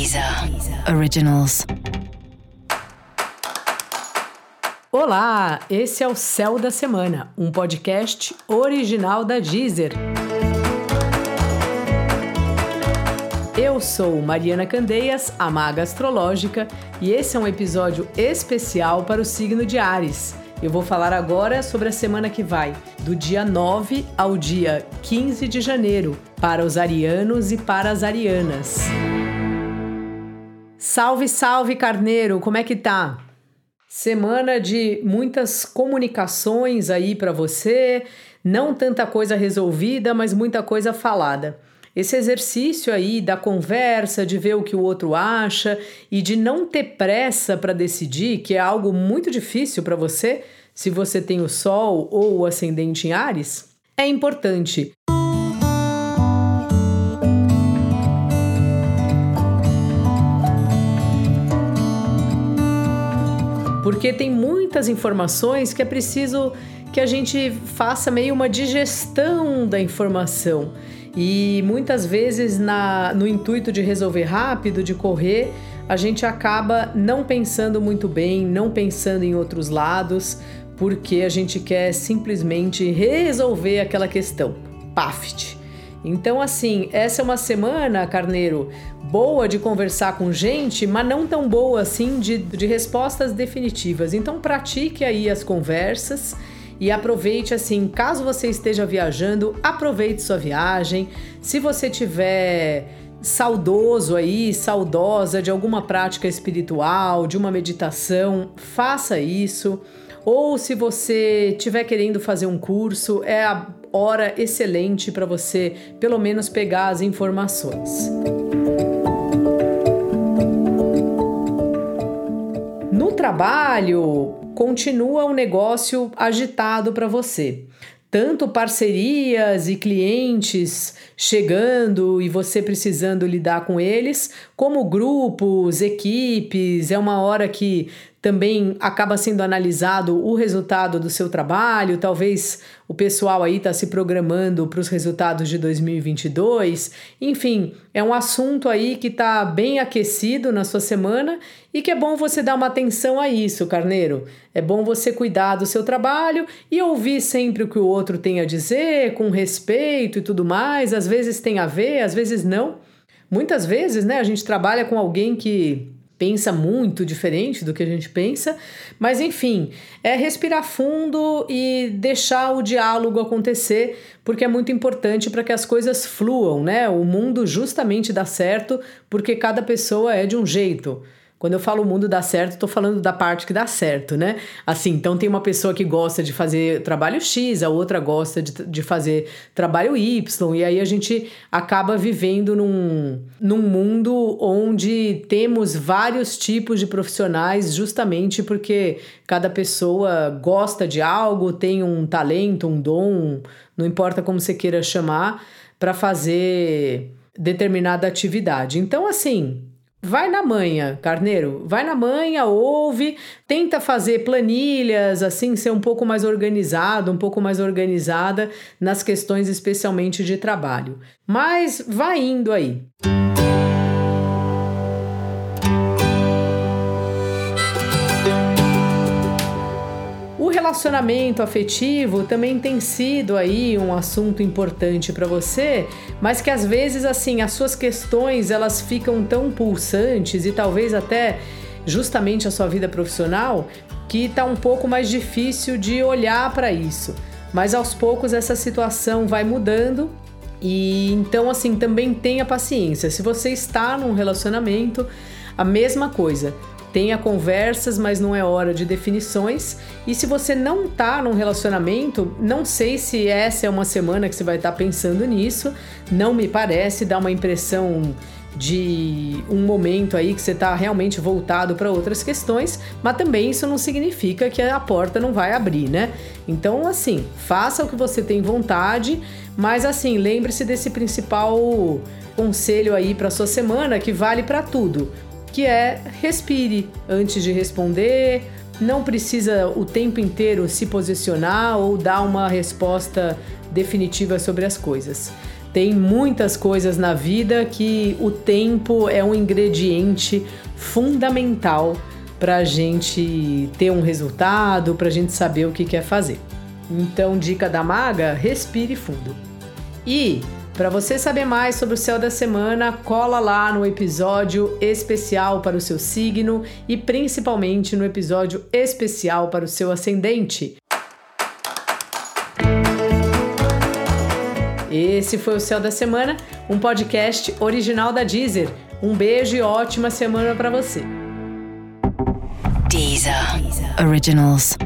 Deezer Originals. Olá, esse é o Céu da Semana, um podcast original da Deezer. Eu sou Mariana Candeias, a maga astrológica, e esse é um episódio especial para o signo de Ares. Eu vou falar agora sobre a semana que vai, do dia 9 ao dia 15 de janeiro, para os arianos e para as arianas. Salve, salve, carneiro, como é que tá? Semana de muitas comunicações aí para você, não tanta coisa resolvida, mas muita coisa falada. Esse exercício aí da conversa, de ver o que o outro acha e de não ter pressa para decidir, que é algo muito difícil para você, se você tem o Sol ou o ascendente em Ares, é importante. Porque tem muitas informações que é preciso que a gente faça meio uma digestão da informação. E muitas vezes, na, no intuito de resolver rápido, de correr, a gente acaba não pensando muito bem, não pensando em outros lados, porque a gente quer simplesmente resolver aquela questão. Paft. Então, assim, essa é uma semana, Carneiro, boa de conversar com gente, mas não tão boa assim de, de respostas definitivas. Então, pratique aí as conversas e aproveite assim, caso você esteja viajando, aproveite sua viagem. Se você tiver saudoso aí, saudosa de alguma prática espiritual, de uma meditação, faça isso. Ou se você estiver querendo fazer um curso, é a hora excelente para você, pelo menos, pegar as informações. No trabalho, continua um negócio agitado para você tanto parcerias e clientes chegando e você precisando lidar com eles, como grupos, equipes. É uma hora que também acaba sendo analisado o resultado do seu trabalho. Talvez o pessoal aí está se programando para os resultados de 2022. Enfim, é um assunto aí que está bem aquecido na sua semana e que é bom você dar uma atenção a isso, Carneiro. É bom você cuidar do seu trabalho e ouvir sempre o que o outro tem a dizer, com respeito e tudo mais. Às vezes tem a ver, às vezes não. Muitas vezes, né, a gente trabalha com alguém que pensa muito diferente do que a gente pensa, mas enfim, é respirar fundo e deixar o diálogo acontecer, porque é muito importante para que as coisas fluam, né? O mundo justamente dá certo porque cada pessoa é de um jeito. Quando eu falo o mundo dá certo, estou falando da parte que dá certo, né? Assim, então tem uma pessoa que gosta de fazer trabalho X, a outra gosta de, de fazer trabalho Y, e aí a gente acaba vivendo num, num mundo onde temos vários tipos de profissionais, justamente porque cada pessoa gosta de algo, tem um talento, um dom, não importa como você queira chamar, para fazer determinada atividade. Então, assim, Vai na manha, carneiro, vai na manha, ouve, tenta fazer planilhas, assim, ser um pouco mais organizado, um pouco mais organizada nas questões especialmente de trabalho. Mas vai indo aí. Relacionamento afetivo também tem sido aí um assunto importante para você, mas que às vezes assim as suas questões elas ficam tão pulsantes e talvez até justamente a sua vida profissional que está um pouco mais difícil de olhar para isso. Mas aos poucos essa situação vai mudando e então assim também tenha paciência. Se você está num relacionamento, a mesma coisa tenha conversas, mas não é hora de definições. E se você não tá num relacionamento, não sei se essa é uma semana que você vai estar tá pensando nisso. Não me parece, dá uma impressão de um momento aí que você está realmente voltado para outras questões, mas também isso não significa que a porta não vai abrir, né? Então, assim, faça o que você tem vontade, mas assim, lembre-se desse principal conselho aí para sua semana que vale para tudo que é respire antes de responder, não precisa o tempo inteiro se posicionar ou dar uma resposta definitiva sobre as coisas. Tem muitas coisas na vida que o tempo é um ingrediente fundamental para a gente ter um resultado, para a gente saber o que quer fazer. Então, dica da maga: respire fundo. E para você saber mais sobre o céu da semana, cola lá no episódio especial para o seu signo e principalmente no episódio especial para o seu ascendente. Esse foi o Céu da Semana, um podcast original da Deezer. Um beijo e ótima semana para você. Deezer. Originals.